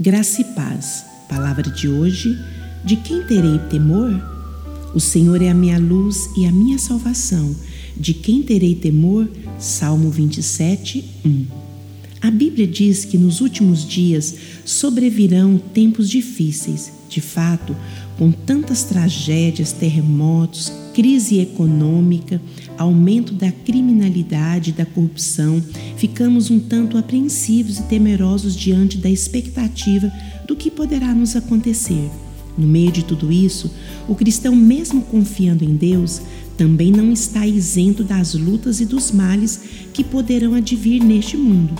Graça e paz. Palavra de hoje: De quem terei temor? O Senhor é a minha luz e a minha salvação. De quem terei temor? Salmo 27, 1. A Bíblia diz que nos últimos dias sobrevirão tempos difíceis. De fato, com tantas tragédias, terremotos, crise econômica, aumento da criminalidade e da corrupção, ficamos um tanto apreensivos e temerosos diante da expectativa do que poderá nos acontecer. No meio de tudo isso, o cristão, mesmo confiando em Deus, também não está isento das lutas e dos males que poderão advir neste mundo.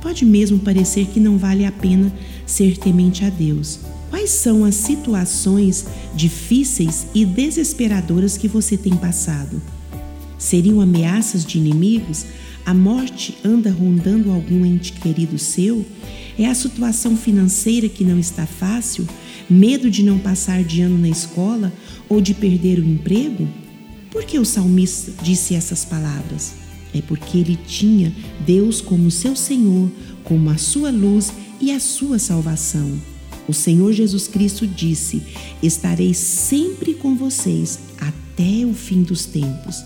Pode mesmo parecer que não vale a pena ser temente a Deus Quais são as situações difíceis e desesperadoras que você tem passado? Seriam ameaças de inimigos? A morte anda rondando algum ente querido seu? É a situação financeira que não está fácil? Medo de não passar de ano na escola ou de perder o emprego? Por que o salmista disse essas palavras? É porque ele tinha Deus como seu Senhor, como a sua luz e a sua salvação. O Senhor Jesus Cristo disse: Estarei sempre com vocês até o fim dos tempos.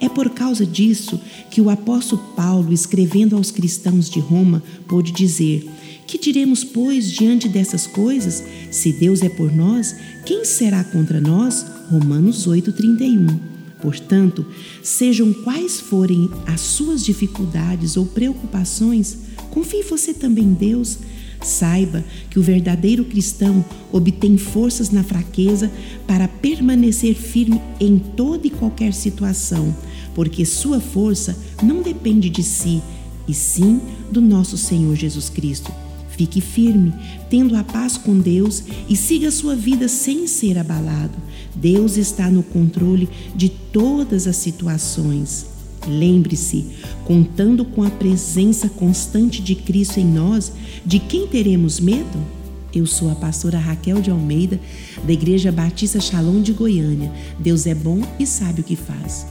É por causa disso que o apóstolo Paulo, escrevendo aos cristãos de Roma, pôde dizer: Que diremos, pois, diante dessas coisas? Se Deus é por nós, quem será contra nós? Romanos 8,31. Portanto, sejam quais forem as suas dificuldades ou preocupações, confie você também em Deus Saiba que o verdadeiro cristão obtém forças na fraqueza para permanecer firme em toda e qualquer situação, porque sua força não depende de si, e sim do nosso Senhor Jesus Cristo. Fique firme, tendo a paz com Deus e siga sua vida sem ser abalado. Deus está no controle de todas as situações. Lembre-se, contando com a presença constante de Cristo em nós, de quem teremos medo? Eu sou a pastora Raquel de Almeida, da Igreja Batista Shalom de Goiânia. Deus é bom e sabe o que faz.